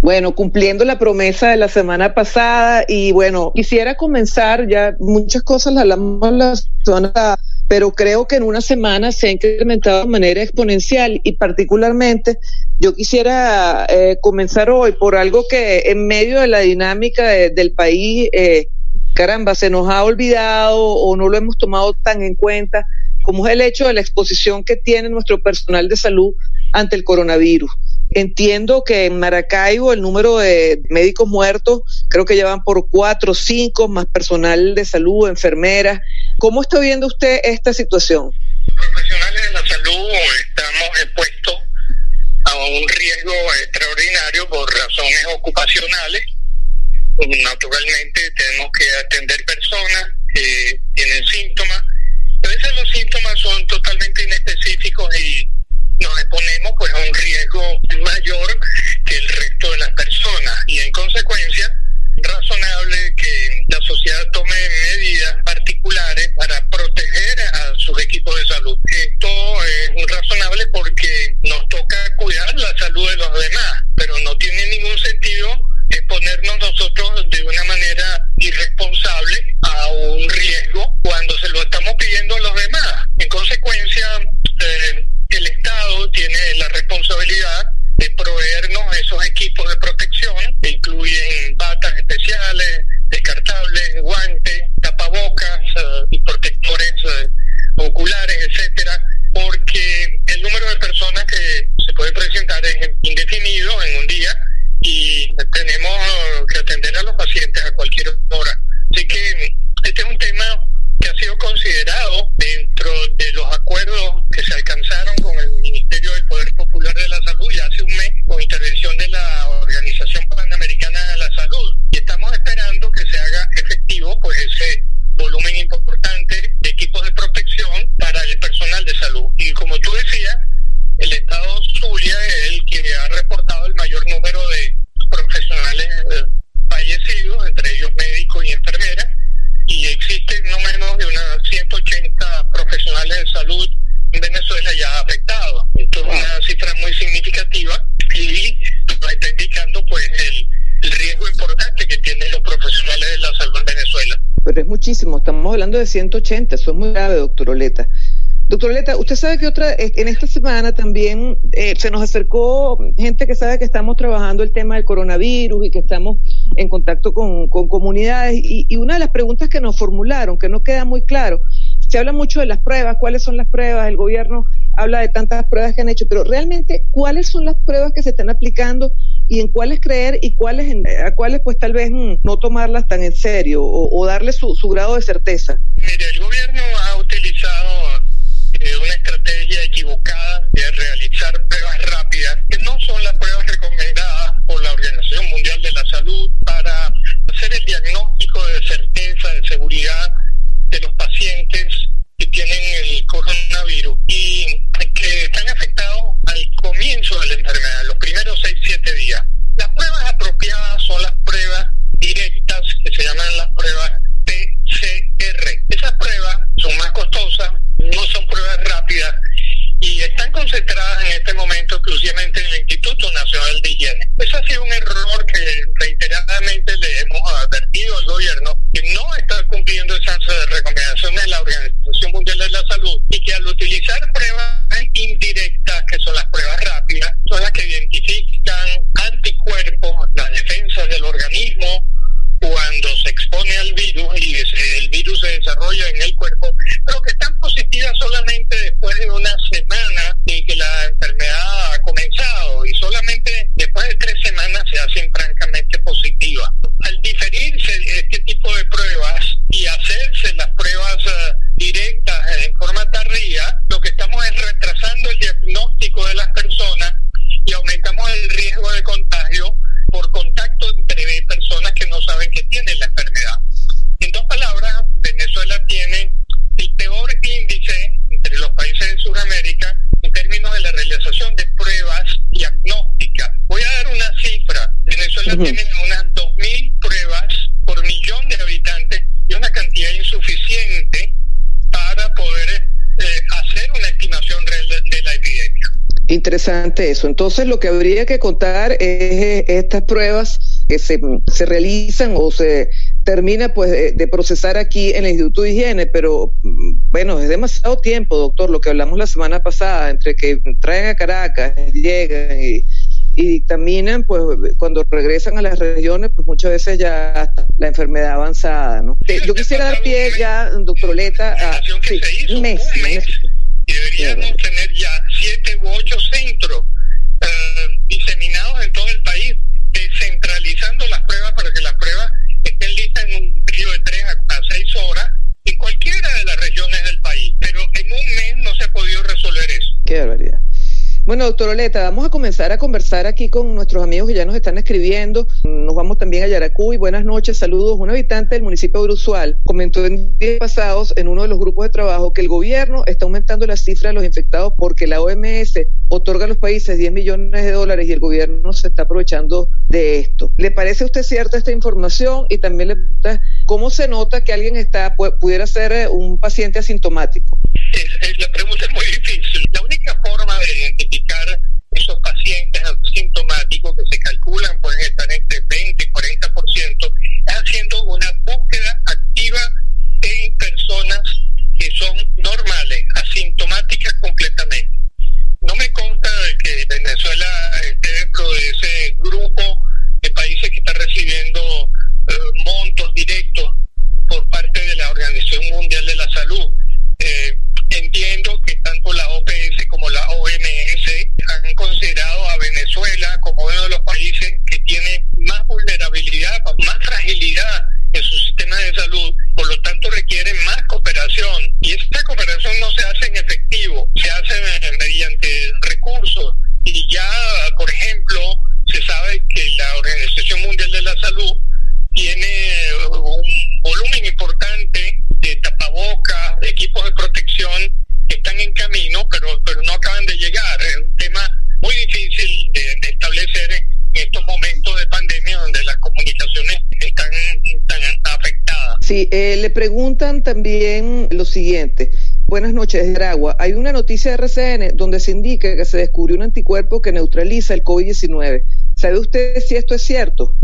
Bueno, cumpliendo la promesa de la semana pasada y bueno, quisiera comenzar ya muchas cosas las hablamos la semana pero creo que en una semana se ha incrementado de manera exponencial y particularmente yo quisiera eh, comenzar hoy por algo que en medio de la dinámica del país, eh, caramba, se nos ha olvidado o no lo hemos tomado tan en cuenta, como es el hecho de la exposición que tiene nuestro personal de salud ante el coronavirus. Entiendo que en Maracaibo el número de médicos muertos creo que llevan por cuatro o cinco, más personal de salud, enfermeras. ¿Cómo está viendo usted esta situación? Profesionales de la salud estamos expuestos a un riesgo extraordinario por razones ocupacionales. Naturalmente tenemos que atender personas que tienen síntomas. A veces los síntomas son totalmente inespecíficos y nos exponemos pues a un riesgo mayor muchísimo, estamos hablando de 180, eso es muy grave, doctor Oleta. Doctor Leta, usted sabe que otra en esta semana también eh, se nos acercó gente que sabe que estamos trabajando el tema del coronavirus y que estamos en contacto con, con comunidades y, y, una de las preguntas que nos formularon, que no queda muy claro, se habla mucho de las pruebas, cuáles son las pruebas, el gobierno habla de tantas pruebas que han hecho, pero realmente cuáles son las pruebas que se están aplicando y en cuáles creer y cuáles a cuáles pues tal vez mm, no tomarlas tan en serio o, o darle su, grado de certeza. Mire, el gobierno ha utilizado eh, una estrategia equivocada Interesante eso. Entonces, lo que habría que contar es eh, estas pruebas que se, se realizan o se termina pues de, de, procesar aquí en el Instituto de Higiene, pero mm, bueno, es demasiado tiempo, doctor, lo que hablamos la semana pasada, entre que traen a Caracas, llegan y, y dictaminan, pues cuando regresan a las regiones, pues muchas veces ya la enfermedad avanzada, ¿no? Yo quisiera dar pie ya, doctor Leta, a sí, un mes. Un mes y deberíamos claro. tener ya siete u ocho centros uh, diseminados en todo el país, descentralizando las pruebas para que las pruebas estén listas en un periodo de tres a, seis horas en cualquiera de las regiones del país. Pero en un mes no se ha podido resolver eso. Qué. Bueno, doctor Oleta, vamos a comenzar a conversar aquí con nuestros amigos que ya nos están escribiendo. Nos vamos también a Yaracuy. Buenas noches, saludos. Un habitante del municipio de Brusual comentó en días pasados en uno de los grupos de trabajo que el gobierno está aumentando la cifra de los infectados porque la OMS otorga a los países 10 millones de dólares y el gobierno se está aprovechando de esto. ¿Le parece a usted cierta esta información? Y también le pregunta cómo se nota que alguien está pudiera ser un paciente asintomático. Es, es, la pregunta es muy difícil. Pacientes asintomáticos que se calculan Sí, eh, le preguntan también lo siguiente. Buenas noches, Aragua. Hay una noticia de RCN donde se indica que se descubrió un anticuerpo que neutraliza el COVID-19. ¿Sabe usted si esto es cierto?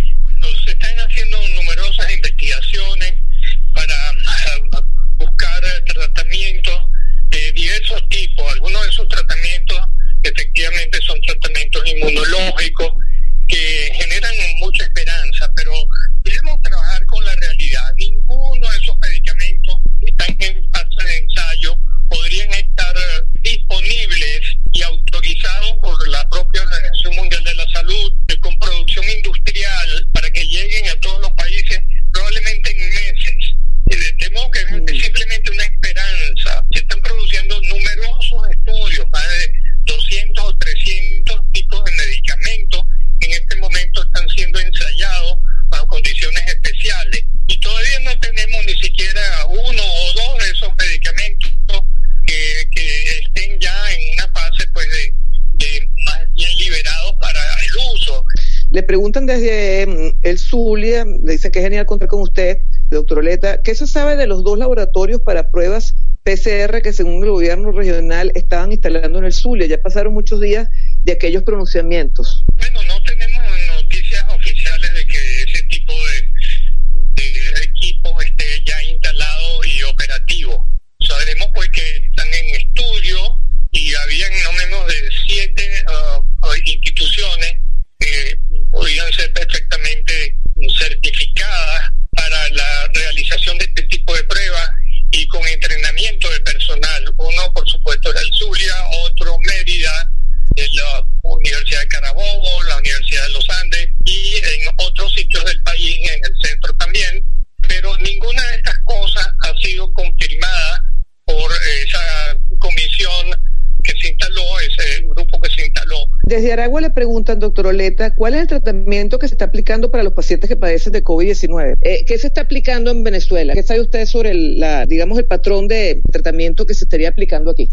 Preguntan desde el Zulia, le dice que es genial contar con usted, doctor Oleta, ¿qué se sabe de los dos laboratorios para pruebas PCR que según el gobierno regional estaban instalando en el Zulia? Ya pasaron muchos días de aquellos pronunciamientos. Le preguntan, doctor Oleta, ¿cuál es el tratamiento que se está aplicando para los pacientes que padecen de COVID-19? Eh, ¿Qué se está aplicando en Venezuela? ¿Qué sabe usted sobre el, la, digamos, el patrón de tratamiento que se estaría aplicando aquí?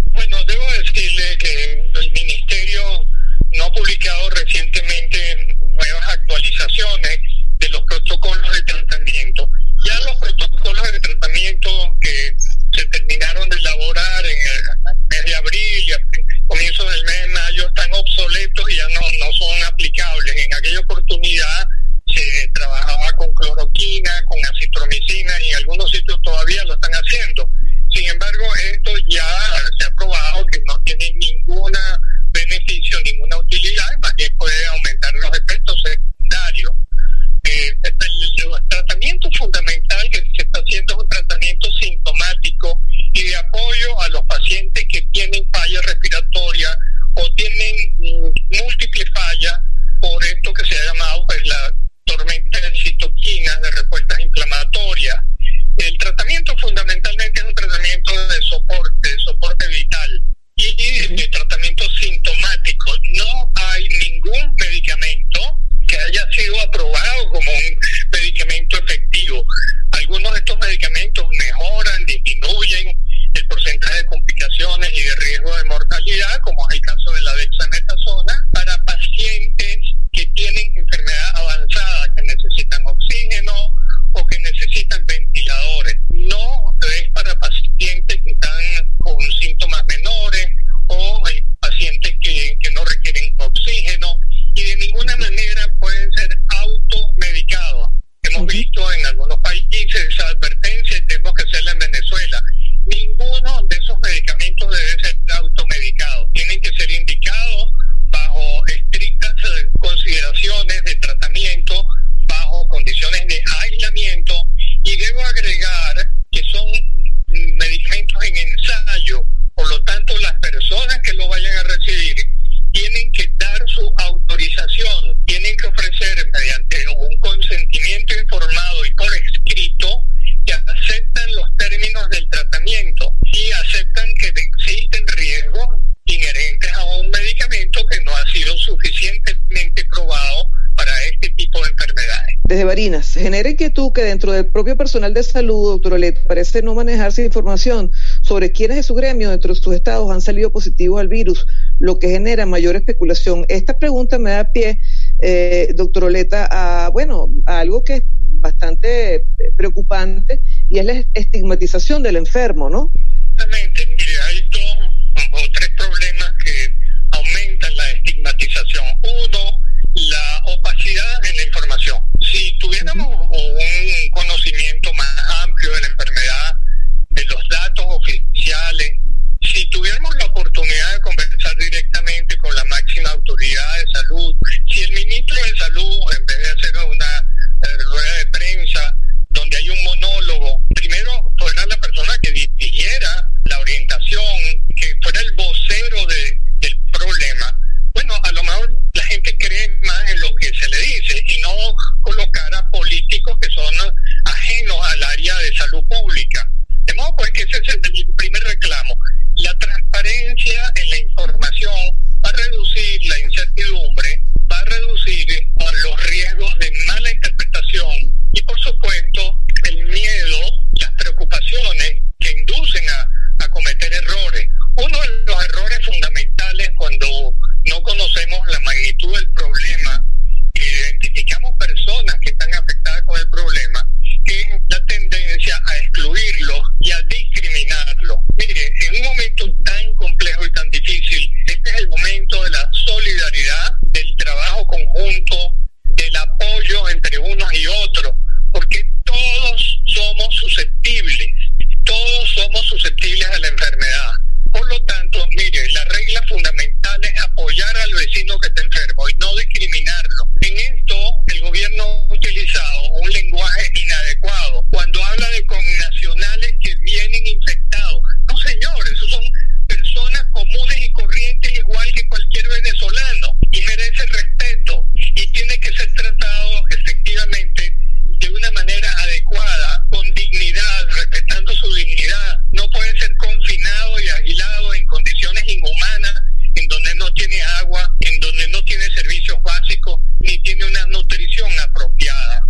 de Barinas. Genera inquietud que dentro del propio personal de salud, doctor Olet, parece no manejarse información sobre quiénes de su gremio dentro de sus estados han salido positivos al virus, lo que genera mayor especulación. Esta pregunta me da pie, eh, doctor Oleta, a, bueno, a algo que es bastante eh, preocupante y es la estigmatización del enfermo, ¿no?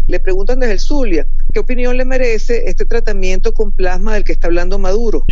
Le preguntan desde el Zulia, ¿qué opinión le merece este tratamiento con plasma del que está hablando Maduro?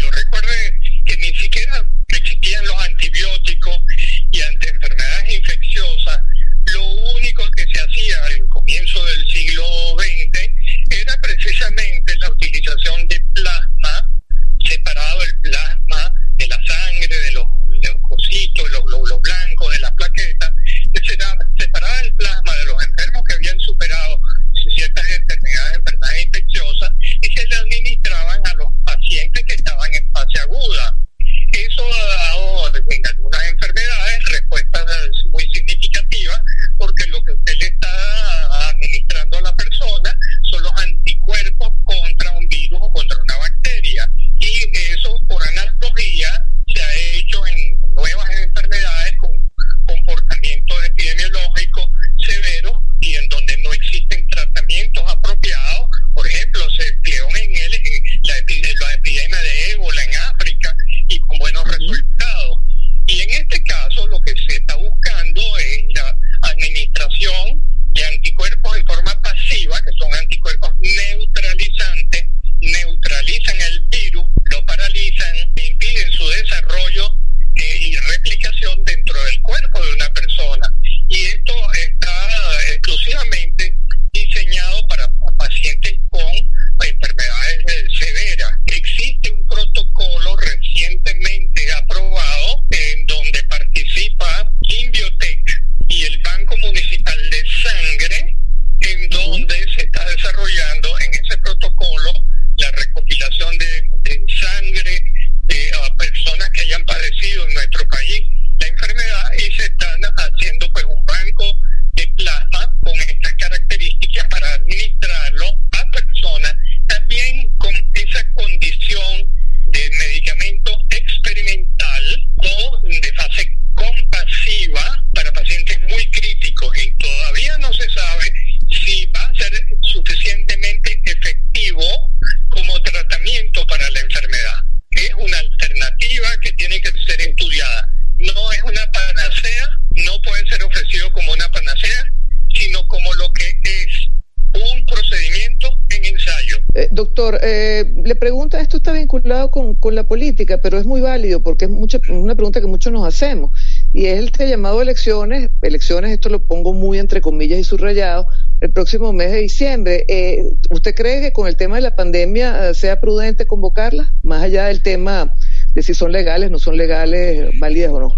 Doctor, eh, le pregunta, esto está vinculado con, con, la política, pero es muy válido porque es una pregunta que muchos nos hacemos. Y es el llamado elecciones, elecciones, esto lo pongo muy entre comillas y subrayado, el próximo mes de diciembre. Eh, ¿Usted cree que con el tema de la pandemia eh, sea prudente convocarla? Más allá del tema de si son legales, no son legales, válidas o no.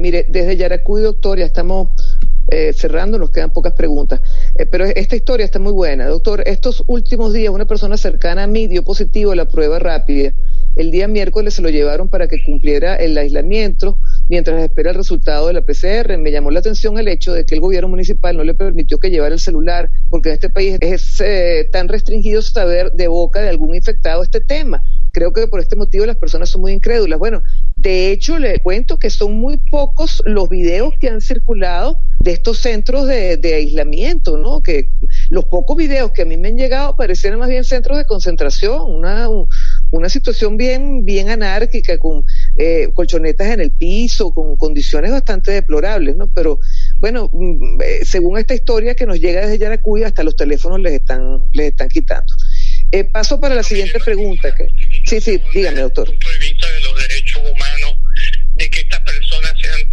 Mire, desde Yaracuy, doctor, ya estamos eh, cerrando, nos quedan pocas preguntas. Eh, pero esta historia está muy buena. Doctor, estos últimos días una persona cercana a mí dio positivo a la prueba rápida. El día miércoles se lo llevaron para que cumpliera el aislamiento mientras espera el resultado de la PCR. Me llamó la atención el hecho de que el gobierno municipal no le permitió que llevara el celular, porque en este país es eh, tan restringido saber de boca de algún infectado este tema. Creo que por este motivo las personas son muy incrédulas. Bueno, de hecho, le cuento que son muy pocos los videos que han circulado de estos centros de, aislamiento, ¿no? Que los pocos videos que a mí me han llegado parecieran más bien centros de concentración, una, una situación bien, bien anárquica, con eh, colchonetas en el piso, con condiciones bastante deplorables, ¿no? Pero bueno, según esta historia que nos llega desde Yaracuy, hasta los teléfonos les están, les están quitando. Eh, paso para la siguiente pregunta. Que, sí, sí, dígame, doctor. Desde el punto de vista de los derechos humanos, de que estas personas sean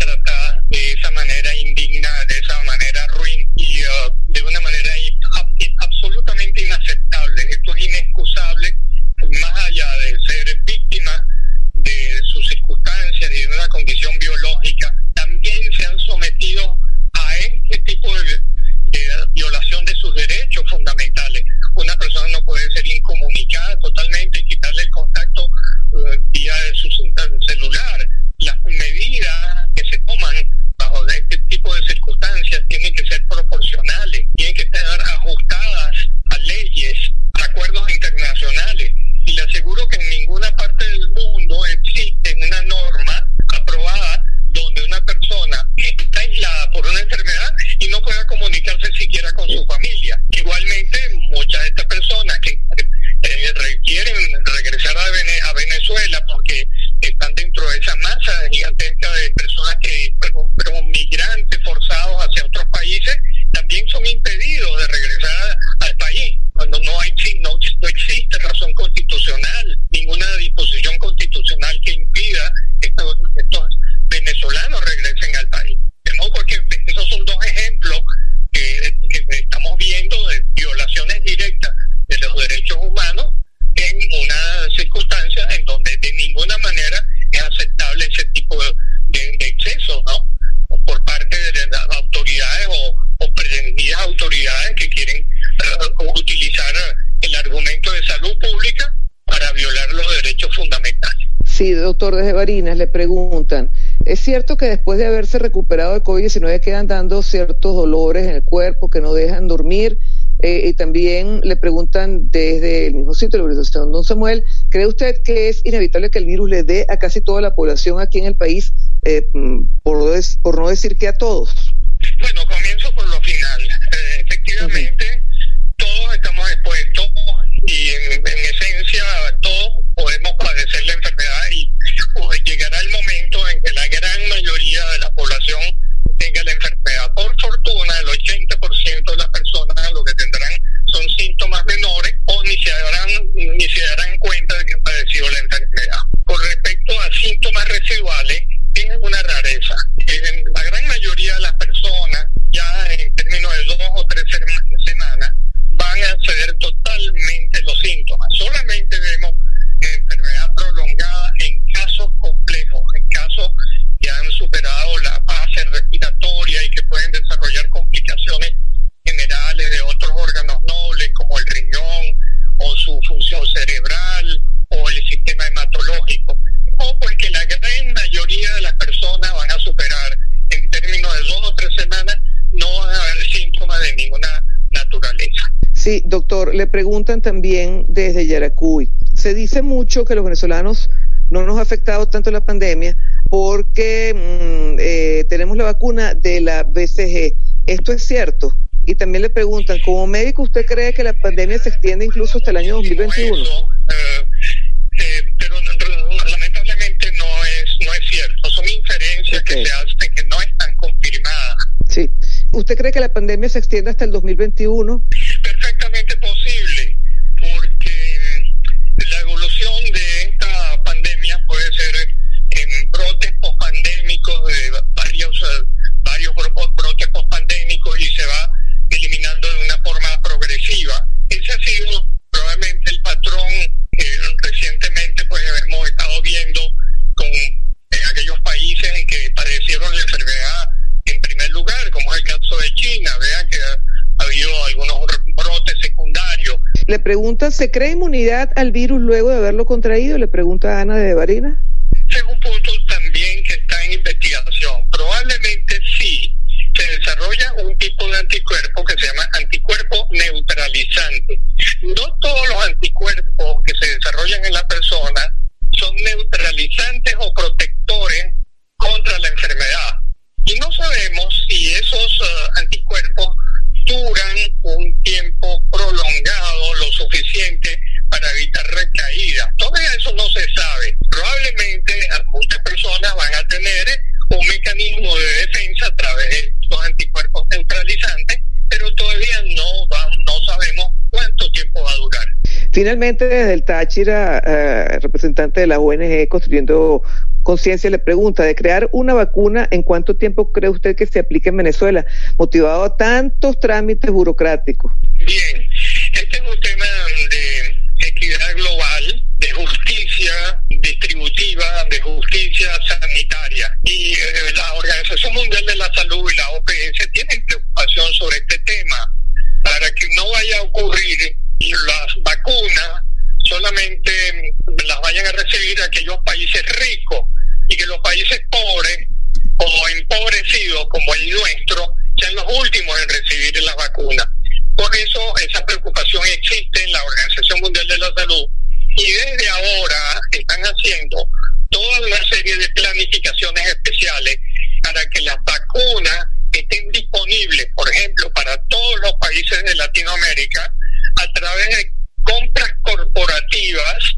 doctor desde Barinas, le preguntan, ¿es cierto que después de haberse recuperado de COVID-19 quedan dando ciertos dolores en el cuerpo que no dejan dormir? Eh, y también le preguntan desde el mismo sitio de la organización Don Samuel, ¿cree usted que es inevitable que el virus le dé a casi toda la población aquí en el país, eh, por, por, no decir que a todos? Doctor, le preguntan también desde Yaracuy. Se dice mucho que los venezolanos no nos ha afectado tanto la pandemia porque mm, eh, tenemos la vacuna de la BCG. ¿Esto es cierto? Y también le preguntan, como médico, ¿usted cree que la pandemia se extiende incluso hasta el año 2021? Eso, eh, eh, pero lamentablemente no es no es cierto. Son inferencias que se hacen que no están confirmadas. Sí. ¿Usted cree que la pandemia se extiende hasta el 2021? Perfectamente pregunta, ¿se cree inmunidad al virus luego de haberlo contraído? Le pregunta Ana de Barina. Ese es un punto también que está en investigación. Probablemente sí se desarrolla un tipo de anticuerpo que se llama anticuerpo neutralizante. No todos los anticuerpos que Finalmente, desde el Táchira, eh, representante de la ONG Construyendo Conciencia, le pregunta, de crear una vacuna, ¿en cuánto tiempo cree usted que se aplique en Venezuela, motivado a tantos trámites burocráticos? Bien, este es un tema de equidad global, de justicia distributiva, de justicia sanitaria. Y eh, la Organización Mundial de la Salud y la OPS tienen preocupación sobre este tema para que no vaya a ocurrir solamente las vayan a recibir aquellos países ricos y que los países pobres o empobrecidos como el nuestro sean los últimos en recibir las vacunas. Por eso esa preocupación existe en la Organización Mundial de la Salud y desde ahora están haciendo toda una serie de planificaciones especiales para que las vacunas estén disponibles, por ejemplo, para todos los países de Latinoamérica a través de compras corporativas.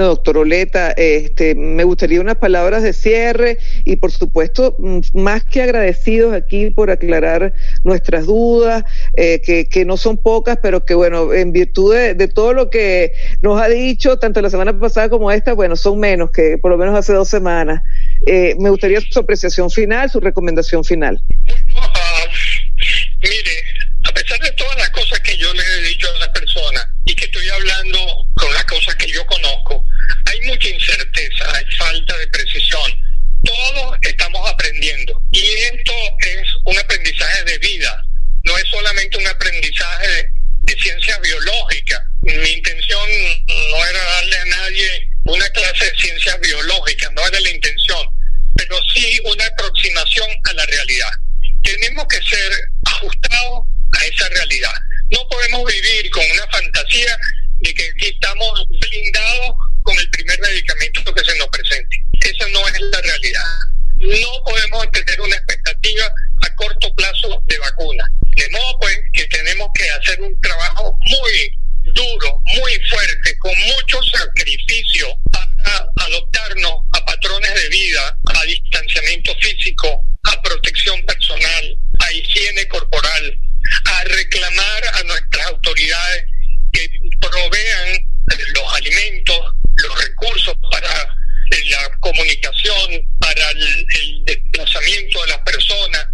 Bueno, doctor Oleta, este, me gustaría unas palabras de cierre y por supuesto, mm, más que agradecidos aquí por aclarar nuestras dudas, eh, que, no son pocas, pero que bueno, en virtud de, todo lo que nos ha dicho, tanto la semana pasada como esta, bueno, son menos que por lo menos hace dos semanas. Eh, me gustaría su apreciación final, su recomendación final. Bueno, mire, mucha incerteza, hay falta de precisión. Todos estamos comunicación, para el desplazamiento de las personas,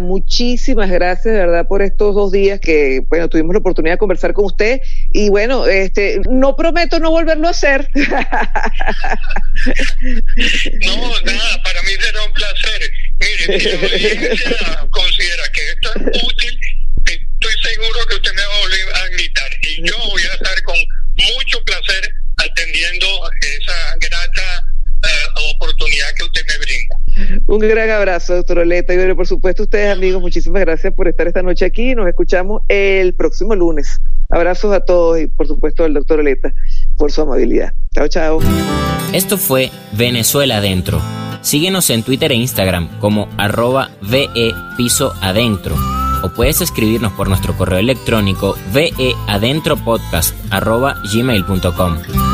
Muchísimas gracias de verdad por estos dos días que, bueno, tuvimos la oportunidad de conversar con usted y bueno, este, no prometo no volverlo a hacer. no, nada, para mí será un placer. Mire, si la audiencia considera que esto es útil, estoy seguro que usted me va a volver a invitar y yo voy a estar con mucho placer atendiendo esa grata Un gran abrazo, doctor Oleta. Y por supuesto, ustedes, amigos, muchísimas gracias por estar esta noche aquí. Nos escuchamos el próximo lunes. Abrazos a todos y, por supuesto, al doctor Oleta por su amabilidad. Chao, chao. Esto fue Venezuela Adentro. Síguenos en Twitter e Instagram como arroba VE Piso Adentro o puedes escribirnos por nuestro correo electrónico veadentropodcast arroba gmail.com.